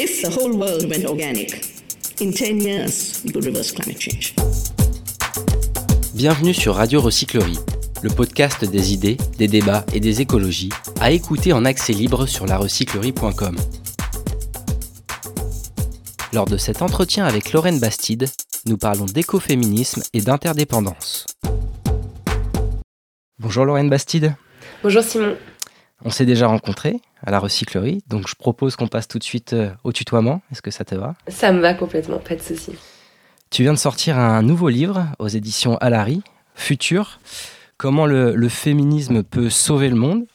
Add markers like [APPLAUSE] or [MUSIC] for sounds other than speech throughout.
If the whole world went organic, in 10 years, we could reverse climate change. Bienvenue sur Radio Recyclerie, le podcast des idées, des débats et des écologies, à écouter en accès libre sur larecyclerie.com. Lors de cet entretien avec Lorraine Bastide, nous parlons d'écoféminisme et d'interdépendance. Bonjour Lorraine Bastide. Bonjour Simon. On s'est déjà rencontrés à la recyclerie, donc je propose qu'on passe tout de suite euh, au tutoiement. Est-ce que ça te va? Ça me va complètement, pas de souci. Tu viens de sortir un nouveau livre aux éditions Alary, Futur, comment le, féminisme peut sauver le monde?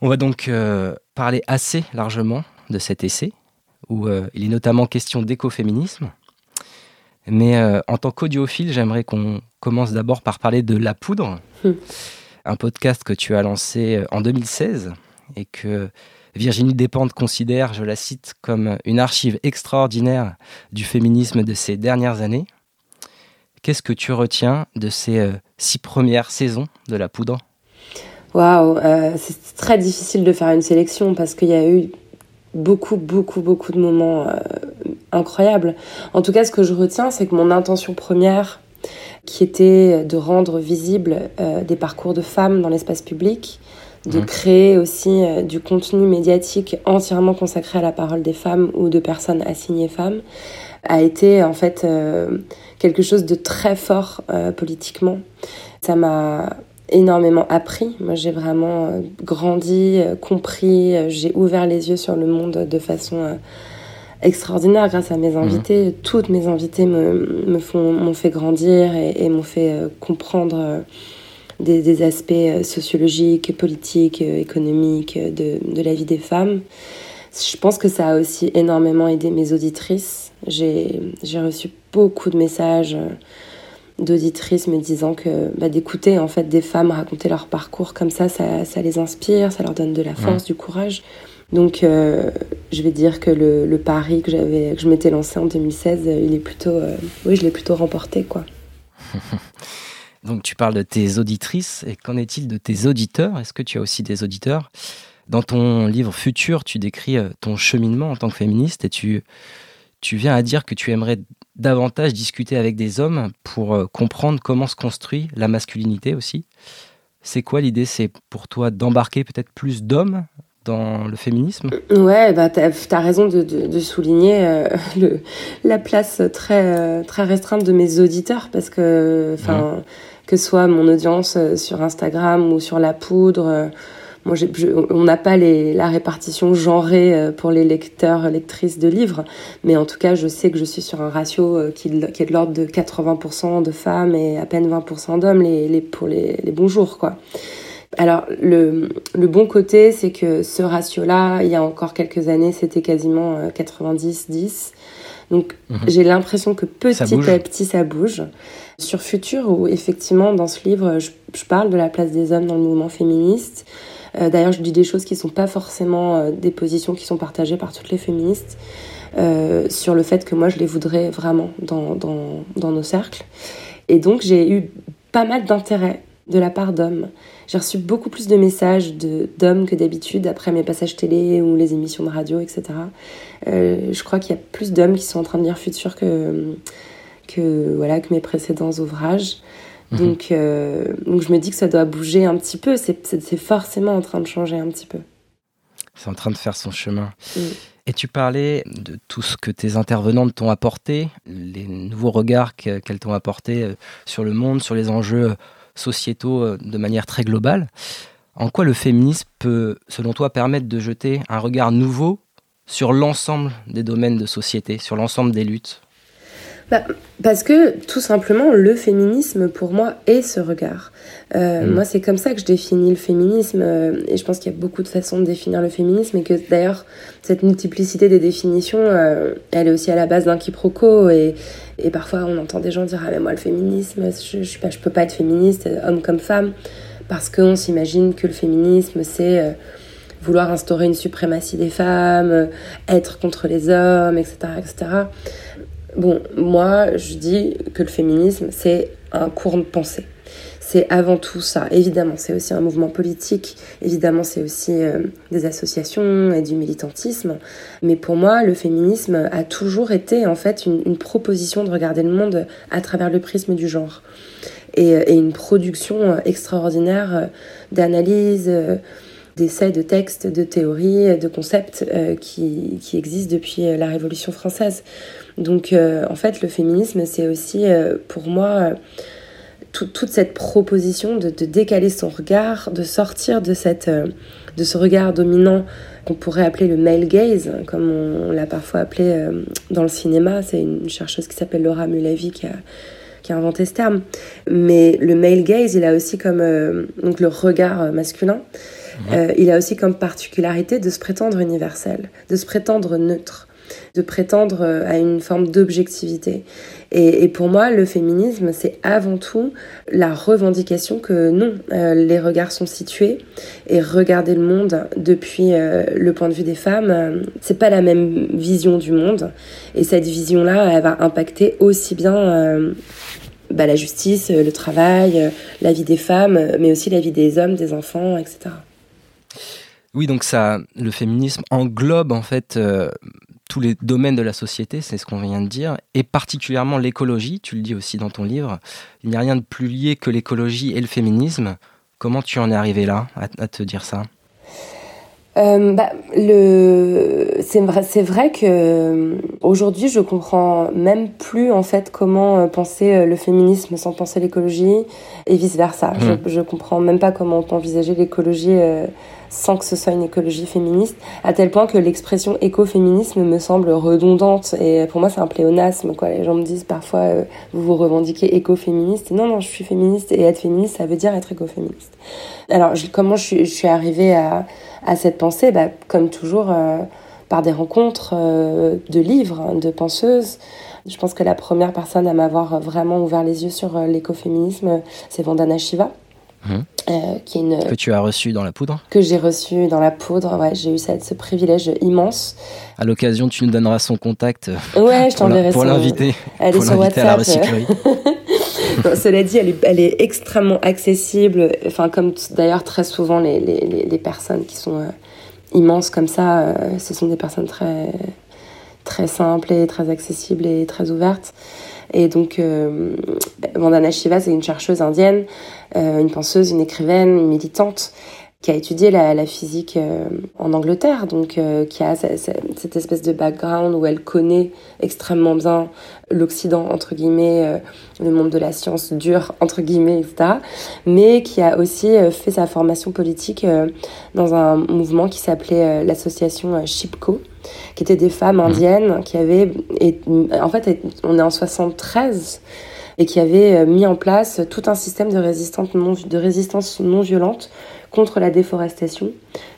On va donc euh, parler assez largement de cet essai, où euh, il est notamment question d'écoféminisme. Mais en tant qu'audiophile, j'aimerais qu'on commence d'abord par parler de La Poudre. Hum un podcast que tu as lancé euh, en 2016 et que Virginie Despentes considère, je la cite, comme une archive extraordinaire du féminisme de ces dernières années. Qu'est-ce que tu retiens de ces euh, six premières saisons de La Poudre? Waouh, euh, c'est très difficile de faire une sélection parce qu'il y a eu beaucoup, beaucoup, beaucoup de moments incroyables. En tout cas, ce que je retiens, c'est que mon intention première, qui était de rendre visible euh, des parcours de femmes dans l'espace public, de mmh. créer aussi euh, du contenu médiatique entièrement consacré à la parole des femmes ou de personnes assignées femmes, a été en fait euh, quelque chose de très fort politiquement. Ça m'a énormément appris. Moi, j'ai vraiment grandi, compris, j'ai ouvert les yeux sur le monde de façon extraordinaire grâce à mes mhm. invités. Toutes mes invités me, me font, m'ont fait grandir et, m'ont fait euh, comprendre euh, des, des, aspects euh, sociologiques, politiques, économiques de, de, la vie des femmes. Je pense que ça a aussi énormément aidé mes auditrices. J'ai, j'ai reçu beaucoup de messages d'auditrices me disant que bah, d'écouter en fait des femmes raconter leur parcours comme ça, ça, ça les inspire, ça leur donne de la force, du courage. Donc, euh, je vais dire que le, pari que j'avais, que je m'étais lancé en 2016, il est plutôt, euh, oui, je l'ai plutôt remporté, quoi. [LAUGHS] Donc, tu parles de tes auditrices, et qu'en est-il de tes auditeurs? Est-ce que tu as aussi des auditeurs? Dans ton livre Futur, tu décris euh, ton cheminement en tant que féministe, et tu, tu viens à dire que tu aimerais davantage discuter avec des hommes pour comprendre comment se construit la masculinité aussi. C'est quoi l'idée? C'est pour toi d'embarquer peut-être plus d'hommes dans le féminisme? Ouais, bah t'as as raison de, de, de souligner euh, [LAUGHS] le, la place très euh, très restreinte de mes auditeurs parce que enfin que soit mon audience euh, sur Instagram ou sur la poudre, moi on n'a pas les, la répartition genrée pour les lecteurs lectrices de livres, mais en tout cas je sais que je suis sur un ratio qui, qui est de l'ordre de 80% de femmes et à peine 20% d'hommes les, les pour les, les bons jours quoi. Alors, le, bon côté, c'est que ce ratio-là, il y a encore quelques années, c'était quasiment 90-10. Euh, Donc, mhm. j'ai l'impression que petit à petit, ça bouge. Sur Futur, où effectivement, dans ce livre, je, parle de la place des hommes dans le mouvement féministe. Euh, d'ailleurs, je dis des choses qui ne sont pas forcément euh, des positions qui sont partagées par toutes les féministes. sur le fait que moi, je les voudrais vraiment dans, dans nos cercles. Et donc, j'ai eu pas mal d'intérêt de la part d'hommes. J'ai reçu beaucoup plus de messages d'hommes que d'habitude après mes passages télé ou les émissions de radio, etc. Euh, je crois qu'il y a plus d'hommes qui sont en train de lire Futur que, que, voilà, que mes précédents ouvrages. Mhm. Donc, euh, donc je me dis que ça doit bouger un petit peu. C'est forcément en train de changer un petit peu. C'est en train de faire son chemin. Et tu parlais de tout ce que tes intervenantes t'ont apporté, les nouveaux regards qu'elles t'ont apporté euh, sur le monde, sur les enjeux sociétaux euh, de manière très globale. En quoi le féminisme peut, selon toi, permettre de jeter un regard nouveau sur l'ensemble des domaines de société, sur l'ensemble des luttes? Bah, parce que tout simplement, le féminisme, pour moi, est ce regard. Euh, mm. Moi, c'est comme ça que je définis le féminisme, euh, et je pense qu'il y a beaucoup de façons de définir le féminisme, et que d'ailleurs, cette multiplicité des définitions, euh, elle est aussi à la base d'un quiproquo, et, et parfois on entend des gens dire Ah, mais moi, le féminisme, je, je, pas, je peux pas être féministe, homme comme femme, parce qu'on s'imagine que le féminisme, c'est vouloir instaurer une suprématie des femmes, être contre les hommes, etc., etc. Bon, moi, je dis que le féminisme, c'est un courant de pensée. c'est avant tout ça. Évidemment, c'est aussi un mouvement politique, évidemment, c'est aussi euh, des associations et du militantisme. Mais pour moi, le féminisme a toujours été en fait une, proposition de regarder le monde à travers le prisme du genre. Et, et une production extraordinaire d'analyse d'essais, de textes, de théories, de concepts euh, qui, qui, existent depuis euh, la Révolution française. Donc euh, en fait, le féminisme, c'est aussi pour moi toute cette proposition de, décaler son regard, de sortir de, cette, de ce regard dominant qu'on pourrait appeler le male gaze, comme on, l'a parfois appelé dans le cinéma. C'est une chercheuse qui s'appelle Laura Mulavi qui a qui a inventé ce terme. Mais le male gaze, il a aussi comme donc le regard masculin. Euh, il a aussi comme particularité de se prétendre universel, de se prétendre neutre, de prétendre euh, à une forme d'objectivité. Et, pour moi, le féminisme, c'est avant tout la revendication que non, euh, les regards sont situés et regarder le monde depuis le point de vue des femmes, c'est pas la même vision du monde. Et cette vision-là, elle va impacter aussi bien bah, la justice, le travail, la vie des femmes, mais aussi la vie des hommes, des enfants, etc. Oui, donc ça, le féminisme englobe en fait euh, tous les domaines de la société, c'est ce qu'on vient de dire, et particulièrement l'écologie, tu le dis aussi dans ton livre. Il n'y a rien de plus lié que l'écologie et le féminisme. Comment tu en es arrivé là, à, te dire ça? Euh, bah, le... c'est vrai, c'est vrai que euh, aujourd'hui je comprends même plus en fait comment penser le féminisme sans penser l'écologie et vice versa. Je, mmh. je comprends même pas comment envisager l'écologie sans que ce soit une écologie féministe, à tel point que l'expression écoféminisme me semble redondante et pour moi c'est un pléonasme quoi. Les gens me disent parfois euh, vous vous revendiquez écoféministe. Non non, je suis féministe et être féministe ça veut dire être écoféministe. Alors comment je, suis arrivée à, cette pensée? Bah, comme toujours euh, par des rencontres euh, de livres, de penseuses. Je pense que la première personne à m'avoir vraiment ouvert les yeux sur l'écoféminisme, c'est Vandana Shiva. Euh, qui est une, que tu as reçu dans la poudre Que j'ai reçu dans la poudre, ouais, j'ai eu cette, ce privilège immense. À l'occasion, tu nous donneras son contact ouais, je pour, pour l'inviter. Est sur WhatsApp. [LAUGHS] cela dit, elle est, elle est, extrêmement accessible, enfin, comme d'ailleurs très souvent les, les, les, personnes qui sont euh, immenses comme ça, euh, ce sont des personnes très, très simples et très accessibles et très ouvertes. Et donc, euh, Vandana Shiva, c'est une chercheuse indienne, euh, une penseuse, une écrivaine, une militante qui a étudié la, la physique euh, en Angleterre, donc euh, qui a cette espèce de background où elle connaît extrêmement bien l'Occident, entre guillemets, le monde de la science dure, entre guillemets, etc., mais qui a aussi fait sa formation politique dans un mouvement qui s'appelait l'association Shipko, qui était des femmes mmh. indiennes qui avaient... Et, en fait, on est en 73 et qui avaient mis en place tout un système de résistance non, de résistance non violente contre la déforestation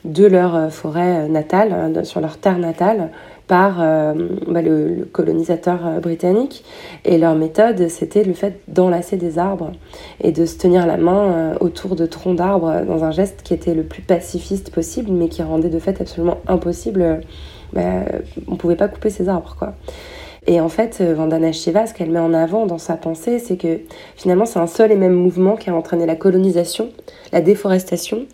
de leur euh, forêt euh, natale, hein, sur leur terre natale, par euh, bah, le, colonisateur britannique. Et leur méthode, c'était le fait d'enlacer des arbres et de se tenir la main autour de troncs d'arbres dans un geste qui était le plus pacifiste possible, mais qui rendait de fait absolument impossible. Bah, on pouvait pas couper ces arbres, quoi. Et en fait, Vandana Shiva, ce qu'elle met en avant dans sa pensée, c'est que finalement, c'est un seul et même mouvement qui a entraîné la colonisation, la déforestation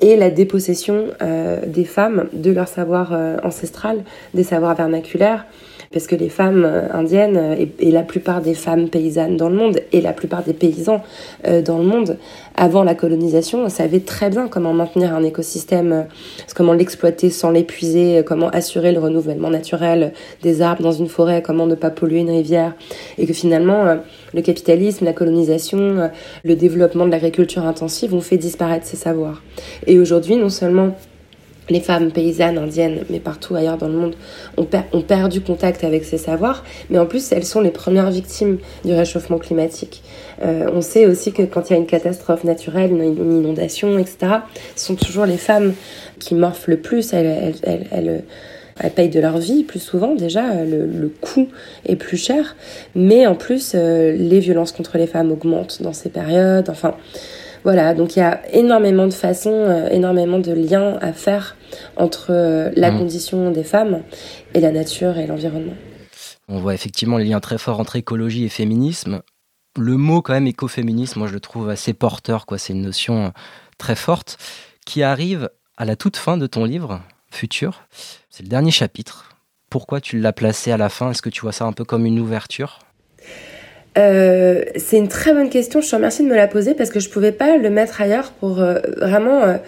et la dépossession euh, des femmes de leur savoir euh, ancestral, des savoirs vernaculaires, parce que les femmes euh, indiennes euh, et, la plupart des femmes paysannes dans le monde et la plupart des paysans euh, dans le monde, avant la colonisation, savaient très bien comment maintenir un écosystème, comment l'exploiter sans l'épuiser, comment assurer le renouvellement naturel des arbres dans une forêt, comment ne pas polluer une rivière, et que finalement le capitalisme, la colonisation, le développement de l'agriculture intensive ont fait disparaître ces savoirs. Et aujourd'hui, non seulement les femmes paysannes indiennes, mais partout ailleurs dans le monde, ont, perdu contact avec ces savoirs, mais en plus elles sont les premières victimes du réchauffement climatique. Euh, on sait aussi que quand il y a une catastrophe naturelle, une, inondation, etc., ce sont toujours les femmes qui morfent le plus, elles, elles, payent de leur vie plus souvent déjà, le, coût est plus cher, mais en plus euh, les violences contre les femmes augmentent dans ces périodes, enfin... Voilà, donc il y a énormément de façons, euh, énormément de liens à faire entre euh, la mmh. condition des femmes et la nature et l'environnement. On voit effectivement les liens très forts entre écologie et féminisme. le mot quand même écoféminisme, moi je le trouve assez porteur, quoi. C'est une notion euh, très forte qui arrive à la toute fin de ton livre, Futur. C'est le dernier chapitre. Pourquoi tu l'as placé à la fin? Est-ce que tu vois ça un peu comme une ouverture? Euh, c'est une très bonne question. Je te remercie de me la poser parce que je pouvais pas le mettre ailleurs pour euh, vraiment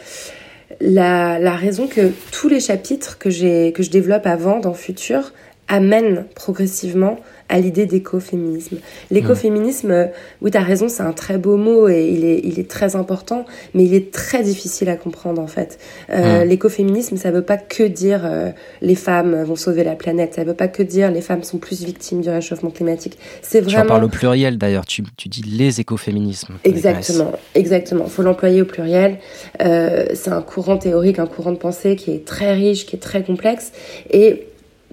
la, la, raison que tous les chapitres que que je développe avant dans Futur amènent progressivement à l'idée d'écoféminisme. L'écoféminisme, euh, oui, tu as raison, c'est un très beau mot et il est, il est très important, mais il est très difficile à comprendre en fait. Euh, l'écoféminisme, ça veut pas que dire euh, les femmes vont sauver la planète, ça veut pas que dire les femmes sont plus victimes du réchauffement climatique. C'est vraiment. Tu en parles au pluriel d'ailleurs, tu, tu dis les écoféminismes. Exactement, exactement. Il faut l'employer au pluriel. c'est un courant théorique, un courant de pensée qui est très riche, qui est très complexe et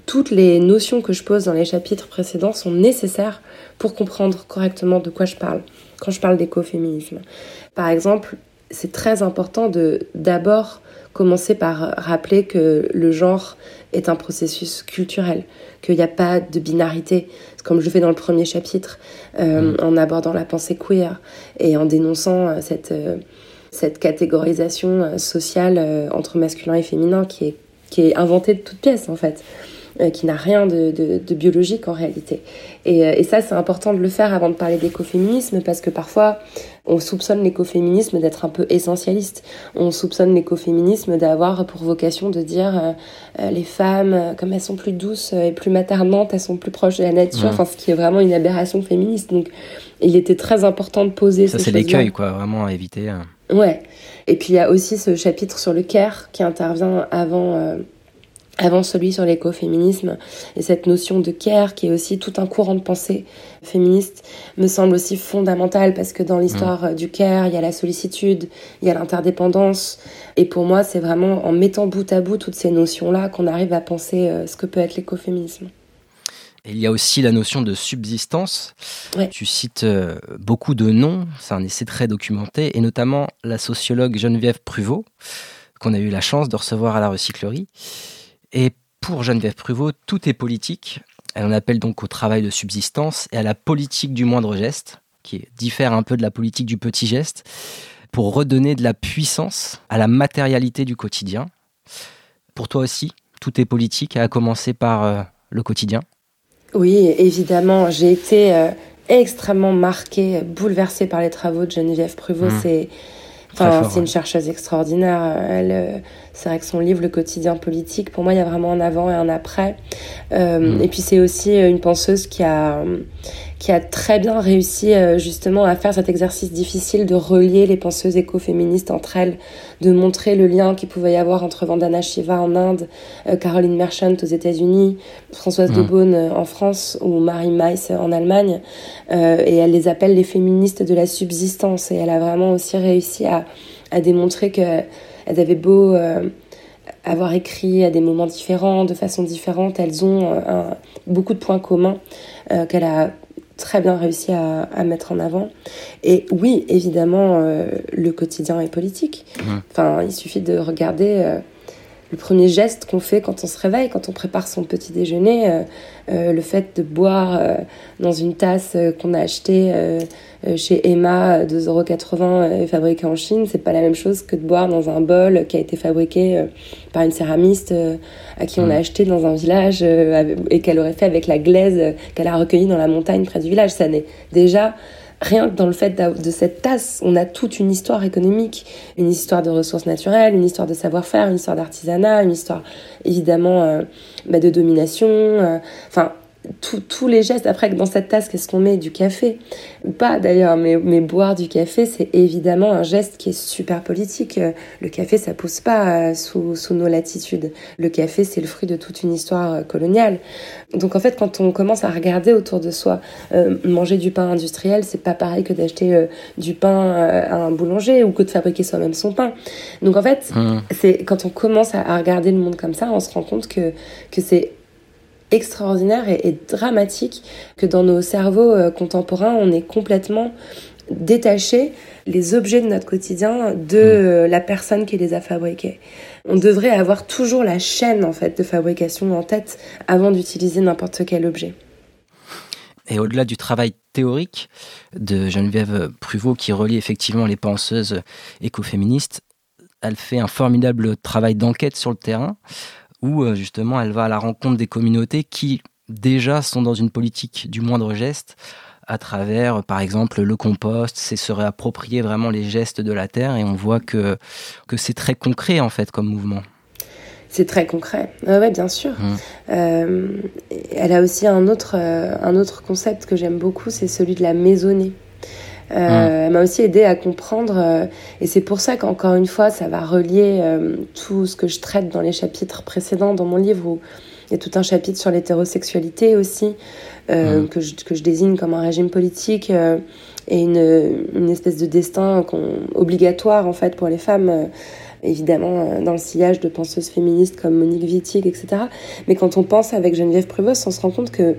toutes les notions que je pose dans les chapitres précédents sont nécessaires pour comprendre correctement de quoi je parle quand je parle d'écoféminisme. Par exemple, c'est très important de d'abord commencer par rappeler que le genre est un processus culturel, qu'il n'y a pas de binarité, comme je fais dans le premier chapitre, euh, mm. en abordant la pensée queer et en dénonçant euh, cette, euh, cette catégorisation sociale entre masculin et féminin qui est, qui est inventée de toutes pièces en fait. Euh, qui n'a rien de, de, biologique en réalité. Et, euh, et ça, c'est important de le faire avant de parler d'écoféminisme parce que parfois, on soupçonne l'écoféminisme d'être un peu essentialiste. On soupçonne l'écoféminisme d'avoir pour vocation de dire euh, les femmes, comme elles sont plus douces et plus maternantes, elles sont plus proches de la nature, enfin, ce qui est vraiment une aberration féministe. Donc, il était très important de poser ça. c'est l'écueil, quoi, vraiment à éviter. Ouais. Et puis, il y a aussi ce chapitre sur le care qui intervient avant avant celui sur l'écoféminisme. Et cette notion de care, qui est aussi tout un courant de pensée féministe, me semble aussi fondamentale parce que dans l'histoire mm. du care, il y a la sollicitude, il y a l'interdépendance. Et pour moi, c'est vraiment en mettant bout à bout toutes ces notions-là qu'on arrive à penser euh, ce que peut être l'écoféminisme. Il y a aussi la notion de subsistance. Tu cites euh, beaucoup de noms, c'est un essai très documenté, et notamment la sociologue Geneviève Pruvot, qu'on a eu la chance de recevoir à la recyclerie. Et pour Geneviève Pruvot, tout est politique. Elle en appelle donc au travail de subsistance et à la politique du moindre geste, qui diffère un peu de la politique du petit geste, pour redonner de la puissance à la matérialité du quotidien. Pour toi aussi, tout est politique, à commencer par euh, le quotidien Oui, évidemment. J'ai été euh, extrêmement marquée, bouleversée par les travaux de Geneviève Pruvot. Mmh. C'est c'est une chercheuse extraordinaire. Elle, euh, c'est vrai que son livre, Le quotidien politique, pour moi, il y a vraiment un avant et un après. Euh, mm. Et puis c'est aussi euh, une penseuse qui a, qui a très bien réussi justement à faire cet exercice difficile de relier les penseuses écoféministes entre elles, de montrer le lien qu'il pouvait y avoir entre Vandana Shiva en Inde, Caroline Merchant aux États-Unis, Françoise de mm. Beaune en France ou Marie Meiss en Allemagne. et elle les appelle les féministes de la subsistance. Et elle a vraiment aussi réussi à à démontrer qu'elles avaient beau euh, avoir écrit à des moments différents, de façon différente, elles ont euh, beaucoup de points communs euh, qu'elle a très bien réussi à, mettre en avant. Et oui, évidemment, le quotidien est politique. Mmh. Enfin, il suffit de regarder le premier geste qu'on fait quand on se réveille, quand on prépare son petit déjeuner, euh, euh, le fait de boire euh, dans une tasse qu'on a achetée chez Emma 2,80€ et fabriquée en Chine, c'est pas la même chose que de boire dans un bol qui a été fabriqué par une céramiste à qui on a mmh. acheté dans un village et qu'elle aurait fait avec la glaise qu'elle a recueillie dans la montagne près du village. Ça n'est déjà rien que dans le fait de cette tasse, on a toute une histoire économique, une histoire de ressources naturelles, une histoire de savoir-faire, une histoire d'artisanat, une histoire évidemment euh, bah, de domination. Euh, enfin, tous les gestes. Après, dans cette tasse, qu'est-ce qu'on met? Du café Ou pas d'ailleurs, mais, mais boire du café, c'est évidemment un geste qui est super politique. Le café, ça pousse pas euh, sous, sous nos latitudes. Le café, c'est le fruit de toute une histoire euh, coloniale. Donc en fait, quand on commence à regarder autour de soi, euh, manger du pain industriel, c'est pas pareil que d'acheter du pain à un boulanger ou que de fabriquer soi-même son pain. Donc en fait, mmh. c'est quand on commence à, à regarder le monde comme ça, on se rend compte que, que c'est extraordinaire et, dramatique que dans nos cerveaux euh, contemporains, on est complètement détaché les objets de notre quotidien de mmh. euh, la personne qui les a fabriqués. On devrait avoir toujours la chaîne en fait de fabrication en tête avant d'utiliser n'importe quel objet. Et au-delà du travail théorique de Geneviève Pruvot qui relie effectivement les penseuses écoféministes, elle fait un formidable travail d'enquête sur le terrain où euh, justement elle va à la rencontre des communautés qui déjà sont dans une politique du moindre geste à travers, par exemple, le compost, c'est se réapproprier vraiment les gestes de la terre et on voit que, que c'est très concret en fait comme mouvement. C'est très concret, oui, bien sûr. Mmh. Euh, elle a aussi un autre, euh, un autre concept que j'aime beaucoup, c'est celui de la maisonnée. Euh, mmh. Elle m'a aussi aidé à comprendre, et c'est pour ça qu'encore une fois, ça va relier tout ce que je traite dans les chapitres précédents dans mon livre, où il y a tout un chapitre sur l'hétérosexualité aussi, mmh. que, je, que, je, désigne comme un régime politique et une, une, espèce de destin obligatoire en fait pour les femmes évidemment euh, dans le sillage de penseuses féministes comme Monique Wittig, etc. Mais quand on pense avec Geneviève Prévost, on se rend compte que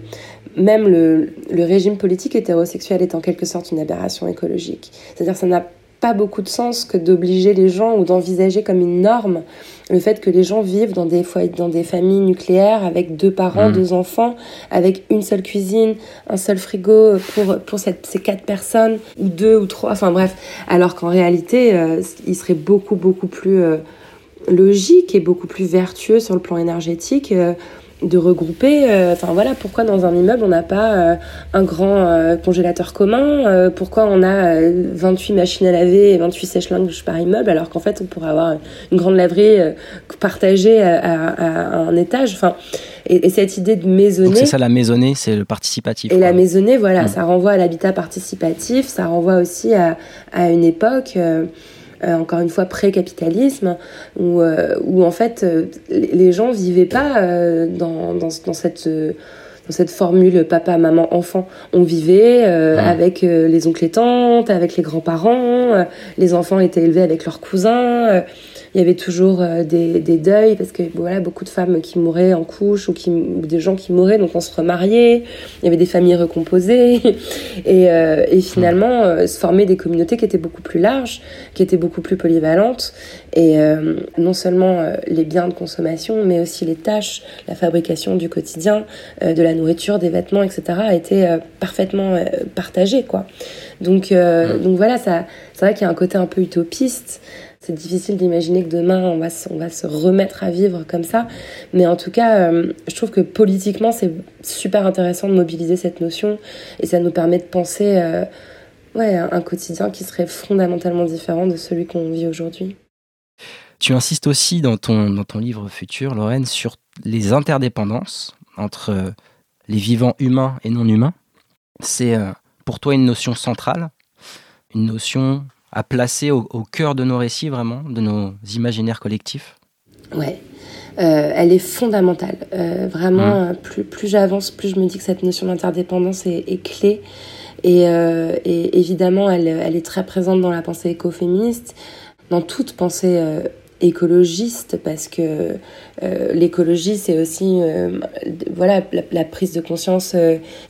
même le, le régime politique hétérosexuel est en quelque sorte une aberration écologique. C'est-à-dire ça n'a pas beaucoup de sens que d'obliger les gens ou d'envisager comme une norme le fait que les gens vivent dans des foyers, dans des familles nucléaires avec deux parents, mmh. deux enfants, avec une seule cuisine, un seul frigo pour pour cette, ces quatre personnes ou deux ou trois, enfin bref, alors qu'en réalité, euh, il serait beaucoup beaucoup plus euh, logique et beaucoup plus vertueux sur le plan énergétique. Euh, de regrouper. Euh, enfin voilà, pourquoi dans un immeuble on n'a pas euh, un grand euh, congélateur commun Pourquoi on a 28 machines à laver et 28 sèche-linges par immeuble alors qu'en fait on pourrait avoir une grande laverie partagée à, à, un étage. Enfin et, cette idée de maisonnée. C'est ça la maisonnée, c'est le participatif. Et la maisonnée, voilà, mm. ça renvoie à l'habitat participatif, ça renvoie aussi à, à une époque. Euh, encore une fois pré-capitalisme, où, euh, où en fait euh, les gens vivaient pas dans, dans, dans cette dans cette formule papa, maman, enfant. On vivait avec les oncles et tantes, avec les grands-parents, les enfants étaient élevés avec leurs cousins il y avait toujours euh, des, des, deuils parce que voilà beaucoup de femmes qui mouraient en couche ou qui des gens qui mouraient donc on se remariait il y avait des familles recomposées [LAUGHS] et, euh, et finalement euh, se formaient des communautés qui étaient beaucoup plus larges qui étaient beaucoup plus polyvalentes et non seulement les biens de consommation mais aussi les tâches la fabrication du quotidien de la nourriture des vêtements etc a été parfaitement partagée quoi. Donc donc voilà ça c'est vrai qu'il y a un côté un peu utopiste c'est difficile d'imaginer que demain on va, se, on va se remettre à vivre comme ça. Mais en tout cas, euh, je trouve que politiquement, c'est super intéressant de mobiliser cette notion et ça nous permet de penser euh, ouais, un quotidien qui serait fondamentalement différent de celui qu'on vit aujourd'hui. Tu insistes aussi dans ton, dans ton livre futur, Lorraine, sur les interdépendances entre euh, les vivants humains et non humains. C'est pour toi une notion centrale, une notion à placer au, cœur de nos récits, vraiment, de nos imaginaires collectifs Ouais. Euh, elle est fondamentale. Euh, vraiment, mmh. plus, plus j'avance, plus je me dis que cette notion d'interdépendance est, est, clé. Et, euh, et, évidemment, elle, elle, est très présente dans la pensée écoféministe, dans toute pensée euh, écologiste, parce que euh, l'écologie, c'est aussi euh, voilà, la, la, prise de conscience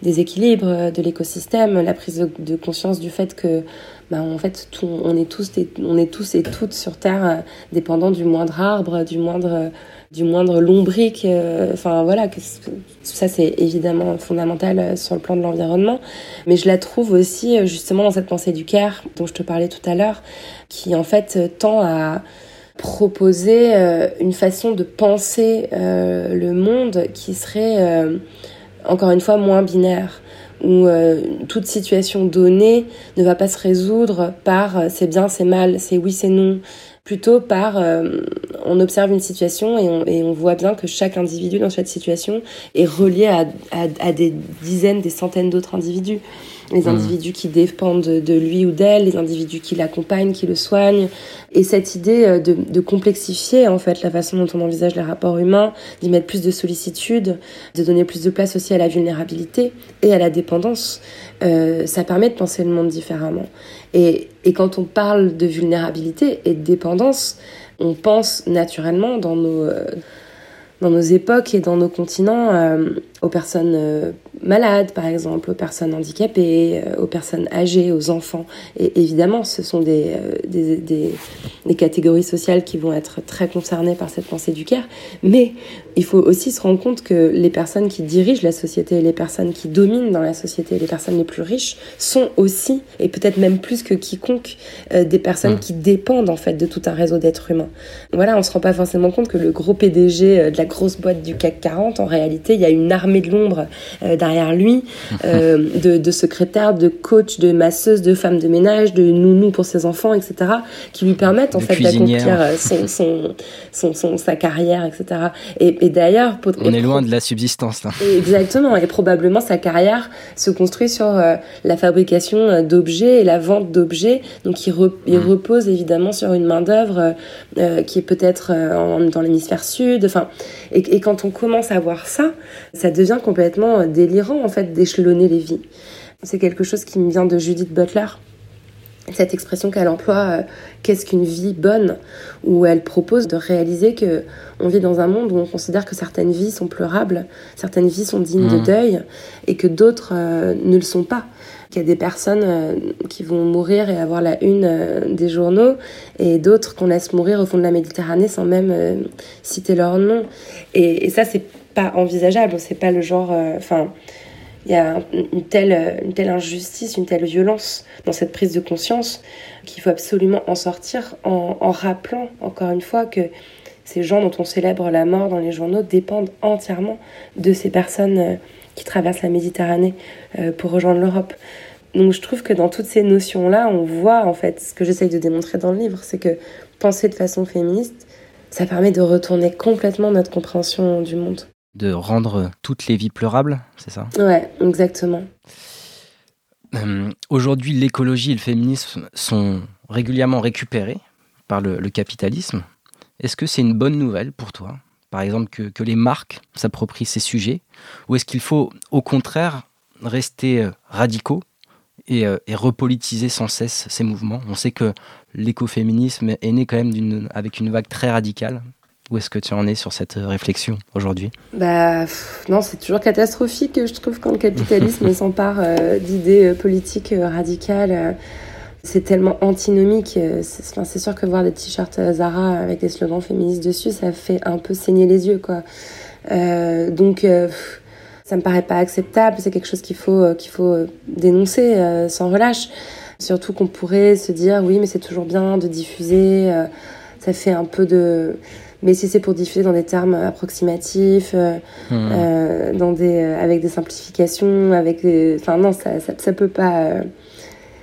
des équilibres de l'écosystème, la prise de, de conscience du fait que bah, en fait, tout, on, est tous et, on est tous et toutes sur Terre euh, dépendants du moindre arbre, du moindre, du moindre lombric. Euh, enfin, voilà, que, ça, c'est évidemment fondamental euh, sur le plan de l'environnement. Mais je la trouve aussi, justement, dans cette pensée du care dont je te parlais tout à l'heure, qui, en fait, tend à proposer une façon de penser le monde qui serait, encore une fois, moins binaire où euh, toute situation donnée ne va pas se résoudre par euh, c'est bien, c'est mal, c'est oui, c'est non, plutôt par euh, on observe une situation et on, et on, voit bien que chaque individu dans cette situation est relié à, à, à des dizaines, des centaines d'autres individus les mmh. individus qui dépendent de lui ou d'elle, les individus qui l'accompagnent, qui le soignent. Et cette idée euh, de, de, complexifier en fait la façon dont on envisage les rapports humains, d'y mettre plus de sollicitude, de donner plus de place aussi à la vulnérabilité et à la dépendance, euh, ça permet de penser le monde différemment. Et, et quand on parle de vulnérabilité et de dépendance, on pense naturellement dans nos... Euh, dans nos époques et dans nos continents euh, aux personnes euh, malades, par exemple, aux personnes handicapées, euh, aux personnes âgées, aux enfants. Et évidemment, ce sont des, des, des, des, catégories sociales qui vont être très concernées par cette pensée du CARE. Mais il faut aussi se rendre compte que les personnes qui dirigent la société, les personnes qui dominent dans la société, les personnes les plus riches, sont aussi, et peut-être même plus que quiconque, des personnes mmh. qui dépendent en fait de tout un réseau d'êtres humains. Voilà, on se rend pas forcément compte que le gros PDG de la grosse boîte du CAC 40, en réalité, il y a une armée de l'ombre euh, derrière lui, euh, de, de, secrétaires, de coachs, de masseuses, de femmes de ménage, de nounous pour ses enfants, etc., qui lui permettent en fait d'accomplir euh, son, son, son, son, sa carrière, etc. Et, et d'ailleurs, on est loin de la subsistance là. Exactement, et probablement sa carrière se construit sur la fabrication d'objets et la vente d'objets, donc il, il mmh. repose évidemment sur une main d'œuvre qui est peut-être dans l'hémisphère sud, enfin et, et, quand on commence à voir ça, ça devient complètement délirant en fait d'échelonner les vies. C'est quelque chose qui me vient de Judith Butler. Cette expression qu'elle emploie, euh, qu'est-ce qu'une vie bonne, où elle propose de réaliser que on vit dans un monde où on considère que certaines vies sont pleurables, certaines vies sont dignes de mmh. deuil, et que d'autres euh, ne le sont pas qu'il y a des personnes euh, qui vont mourir et avoir la une euh, des journaux et d'autres qu'on laisse mourir au fond de la Méditerranée sans même euh, citer leur nom. Et, et ça, c'est envisageable. C'est pas le genre. Enfin. il y a une telle, une telle injustice, une telle violence dans cette prise de conscience qu'il faut absolument en sortir en, rappelant encore une fois que ces gens dont on célèbre la mort dans les journaux dépendent entièrement de ces personnes qui traversent la Méditerranée euh, pour rejoindre l'Europe. Donc je trouve que dans toutes ces notions-là, on voit en fait ce que j'essaye de démontrer dans le livre, c'est que penser de façon féministe, ça permet de retourner complètement notre compréhension du monde. De rendre toutes les vies pleurables, c'est ça? Ouais, exactement. Euh, Aujourd'hui, l'écologie et le féminisme sont régulièrement récupérés par le, le capitalisme. Est-ce que c'est une bonne nouvelle pour toi? Par exemple, que, que les marques s'approprient ces sujets? Ou est-ce qu'il faut, au contraire, rester euh, radicaux et, euh, et, repolitiser sans cesse ces mouvements? On sait que l'écoféminisme est né quand même avec une vague très radicale. Où est-ce que tu en es sur cette euh, réflexion aujourd'hui? Bah non, c'est toujours catastrophique, je trouve, quand le capitalisme [LAUGHS] s'empare euh, d'idées politiques radicales c'est tellement antinomique. Euh, c'est sûr que voir des t-shirts Zara avec des slogans féministes dessus, ça fait un peu saigner les yeux, quoi. Euh, donc, euh, ça me paraît pas acceptable. C'est quelque chose qu'il faut, qu'il faut dénoncer sans relâche. Surtout qu'on pourrait se dire, oui, mais c'est toujours bien de diffuser. ça fait un peu de mais si c'est pour diffuser dans des termes approximatifs, mmh. dans des, avec des simplifications, avec enfin non, ça, ça, ça, peut pas,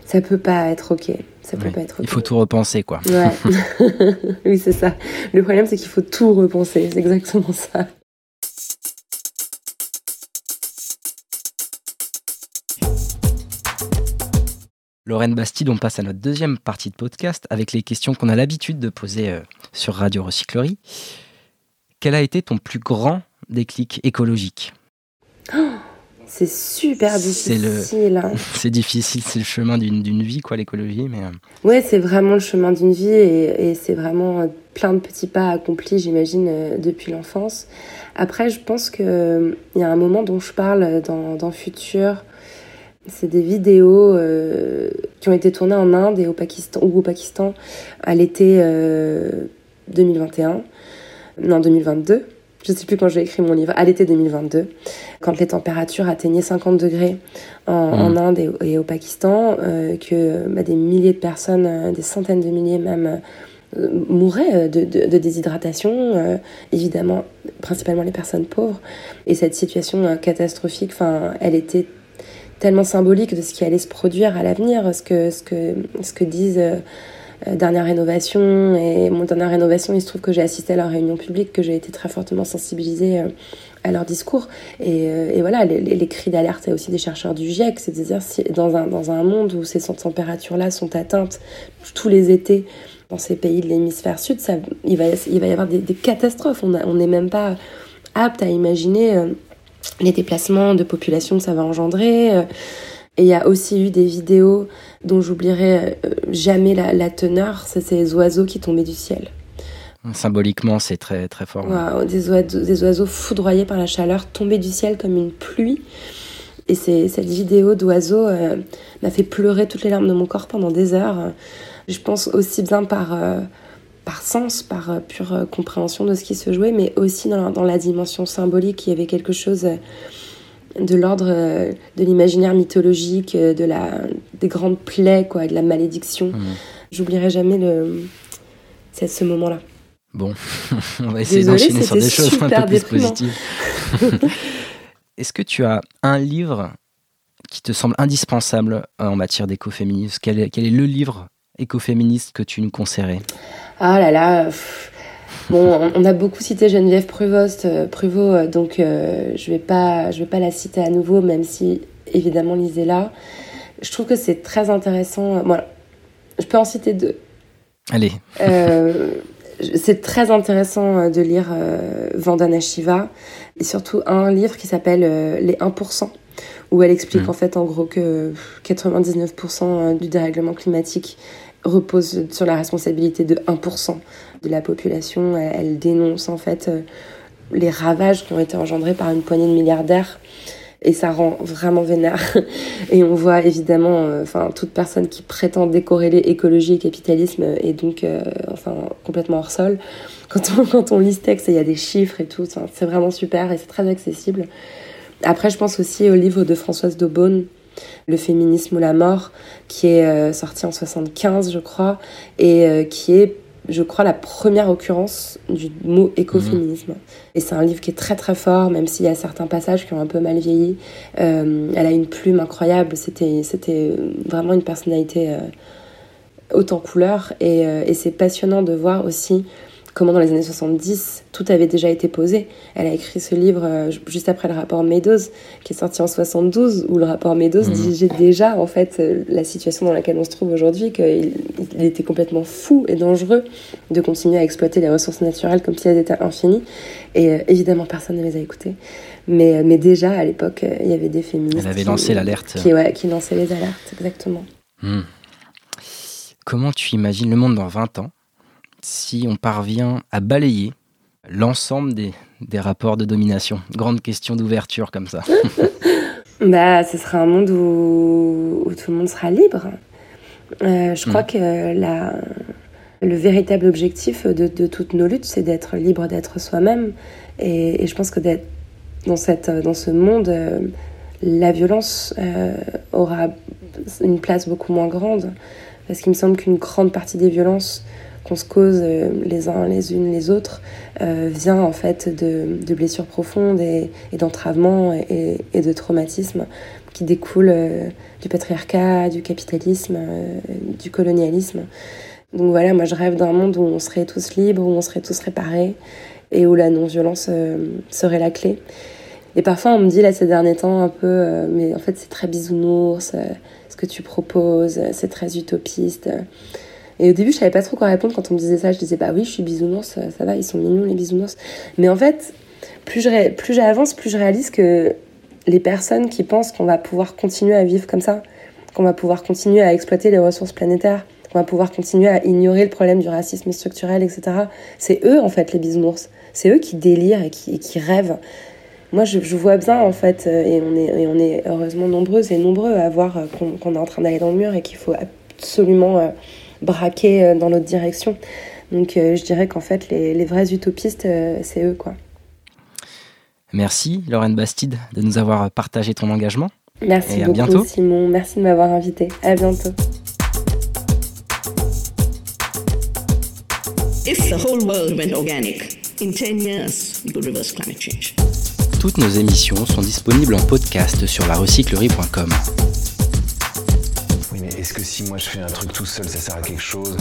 ça peut pas être ok. Ça peut pas être Il faut tout repenser, quoi. Ouais. [LAUGHS] [LAUGHS] oui, c'est ça. Le problème, c'est qu'il faut tout repenser. C'est exactement ça. Lorraine Bastide, on passe à notre deuxième partie de podcast avec les questions qu'on a l'habitude de poser euh, sur Radio Recyclerie. Quel a été ton plus grand déclic écologique? Oh c'est super difficile. Hein. [LAUGHS] C'est difficile, c'est le chemin d'une vie, quoi, l'écologie. Mais... Euh. Ouais, c'est vraiment le chemin d'une vie et, et c'est vraiment euh, plein de petits pas accomplis, j'imagine, depuis l'enfance. Après, je pense qu'il y a un moment dont je parle dans, dans Futur. C'est des vidéos euh, qui ont été tournées en Inde et au Pakistan, ou au Pakistan à l'été euh, 2021, non 2022 je ne sais plus quand j'ai écrit mon livre, à l'été 2022, quand les températures atteignaient 50 degrés en, mmh. Inde et, au Pakistan, euh, que bah, des milliers de personnes, euh, des centaines de milliers même, euh, mouraient de, de, de déshydratation, évidemment, principalement les personnes pauvres. Et cette situation catastrophique, enfin, elle était tellement symbolique de ce qui allait se produire à l'avenir, ce que, ce que, ce que disent euh, dernière rénovation. Et mon dernière rénovation, il se trouve que j'ai assisté à leur réunion publique, que j'ai été très fortement sensibilisée euh, à leur discours. Et, euh, et voilà, les, les, cris d'alerte aussi des chercheurs du GIEC, c'est-à-dire si dans un, dans un monde où ces températures-là sont atteintes tous les étés dans ces pays de l'hémisphère sud, ça, il, va, il va y avoir des catastrophes. On n'est même pas apte à imaginer les déplacements de population que ça va engendrer. Et il y a aussi eu des vidéos dont j'oublierai euh, jamais la, la teneur, c'est ces oiseaux qui tombaient du ciel. Symboliquement, c'est très très fort. Wow, des, oiseaux, des oiseaux foudroyés par la chaleur, tombés du ciel comme une pluie. Et cette vidéo d'oiseaux euh, m'a fait pleurer toutes les larmes de mon corps pendant des heures. Je pense aussi bien par, euh, par sens, par euh, pure compréhension de ce qui se jouait, mais aussi dans, dans la dimension symbolique. Il y avait quelque chose de l'ordre de l'imaginaire mythologique, de la, des grandes plaies, quoi, de la malédiction. Mmh. J'oublierai jamais le, ce moment-là. Bon, [LAUGHS] on va essayer d'enchaîner sur des choses un peu plus positives. [LAUGHS] Est-ce que tu as un livre qui te semble indispensable euh, en matière d'écoféminisme? Quel est, quel est le livre écoféministe que tu nous conseillerais? Ah là là Bon, on a beaucoup cité Geneviève Prévost, euh, Prévost, euh, donc je vais pas, je vais pas la citer à nouveau, même si évidemment lisez-la. Je trouve que c'est très intéressant. Voilà, je peux en citer deux. Allez. c'est très intéressant de lire Vandana Shiva et surtout un livre qui s'appelle euh, Les 1%, où elle explique mmh. en fait en gros que 99% euh, du dérèglement climatique repose sur la responsabilité de 1% de la population. Elle, dénonce en fait euh, les ravages qui ont été engendrés par une poignée de milliardaires et ça rend vraiment vénère. [LAUGHS] Et on voit évidemment, enfin, toute personne qui prétend décorréler écologie et capitalisme est donc, enfin, complètement hors sol quand on, [LAUGHS] quand on lit ce texte, il y a des chiffres et tout, c'est vraiment super et c'est très accessible. Après, je pense aussi au livre de Françoise Daubonne, Le féminisme ou la mort, qui est euh, sorti en 75, je crois, et euh, qui est, je crois, la première occurrence du mot écoféminisme. Mmh. Et c'est un livre qui est très très fort, même s'il y a certains passages qui ont un peu mal vieilli. Euh, elle a une plume incroyable, c'était, c'était vraiment une personnalité haute en couleur, et, et c'est passionnant de voir aussi comment dans les années 70, tout avait déjà été posé. Elle a écrit ce livre euh, juste après le rapport Meadows, qui est sorti en 72, où le rapport Meadows mmh. disait déjà, en fait, euh, la situation dans laquelle on se trouve aujourd'hui, qu'il était complètement fou et dangereux de continuer à exploiter les ressources naturelles comme si elles étaient infinies. Et euh, évidemment, personne ne les a écoutées. Mais, mais déjà, à l'époque, il y avait des féministes. Elle avait lancé l'alerte. Qui, ouais, qui lançaient les alertes, exactement. Mmh. Comment tu imagines le monde dans 20 ans? Si on parvient à balayer l'ensemble des, rapports de domination Grande question d'ouverture comme ça. [LAUGHS] bah, ce sera un monde où, tout le monde sera libre. Euh, je crois hmm. que la, le véritable objectif de, toutes nos luttes, c'est d'être libre d'être soi-même. Et, je pense que d'être dans, cette, dans ce monde, euh, la violence euh, aura une place beaucoup moins grande. Parce qu'il me semble qu'une grande partie des violences qu'on se cause euh, les uns les unes les autres euh, vient en fait de, blessures profondes et, d'entravements et, de traumatismes qui découlent euh, du patriarcat, du capitalisme, du colonialisme. Donc voilà, moi je rêve d'un monde où on serait tous libres, où on serait tous réparés et où la non-violence serait la clé. Et parfois on me dit là ces derniers temps un peu, mais en fait c'est très bisounours, ce que tu proposes, c'est très utopiste. Et au début, je savais pas trop quoi répondre quand on me disait ça. Je disais, bah oui, je suis bisounours, ça, va, ils sont mignons les bisounours. Mais en fait, plus j'avance, plus, je réalise que les personnes qui pensent qu'on va pouvoir continuer à vivre comme ça, qu'on va pouvoir continuer à exploiter les ressources planétaires, qu'on va pouvoir continuer à ignorer le problème du racisme structurel, etc., c'est eux, en fait, les bisounours. C'est eux qui délirent et qui, rêvent. Moi, je, vois bien, en fait, euh, et on est, et on est heureusement nombreuses et nombreux à voir euh, qu'on est en train d'aller dans le mur et qu'il faut absolument euh, braquer euh, dans l'autre direction. Donc euh, je dirais qu'en fait, les, vrais utopistes, euh, c'est eux. quoi. Merci Lorraine Bastide de nous avoir partagé ton engagement. Merci beaucoup bientôt. Simon, merci de m'avoir invité. À bientôt. Toutes nos émissions sont disponibles en podcast sur larecyclerie.com. Est-ce que si moi je fais un truc tout seul, ça sert à quelque chose?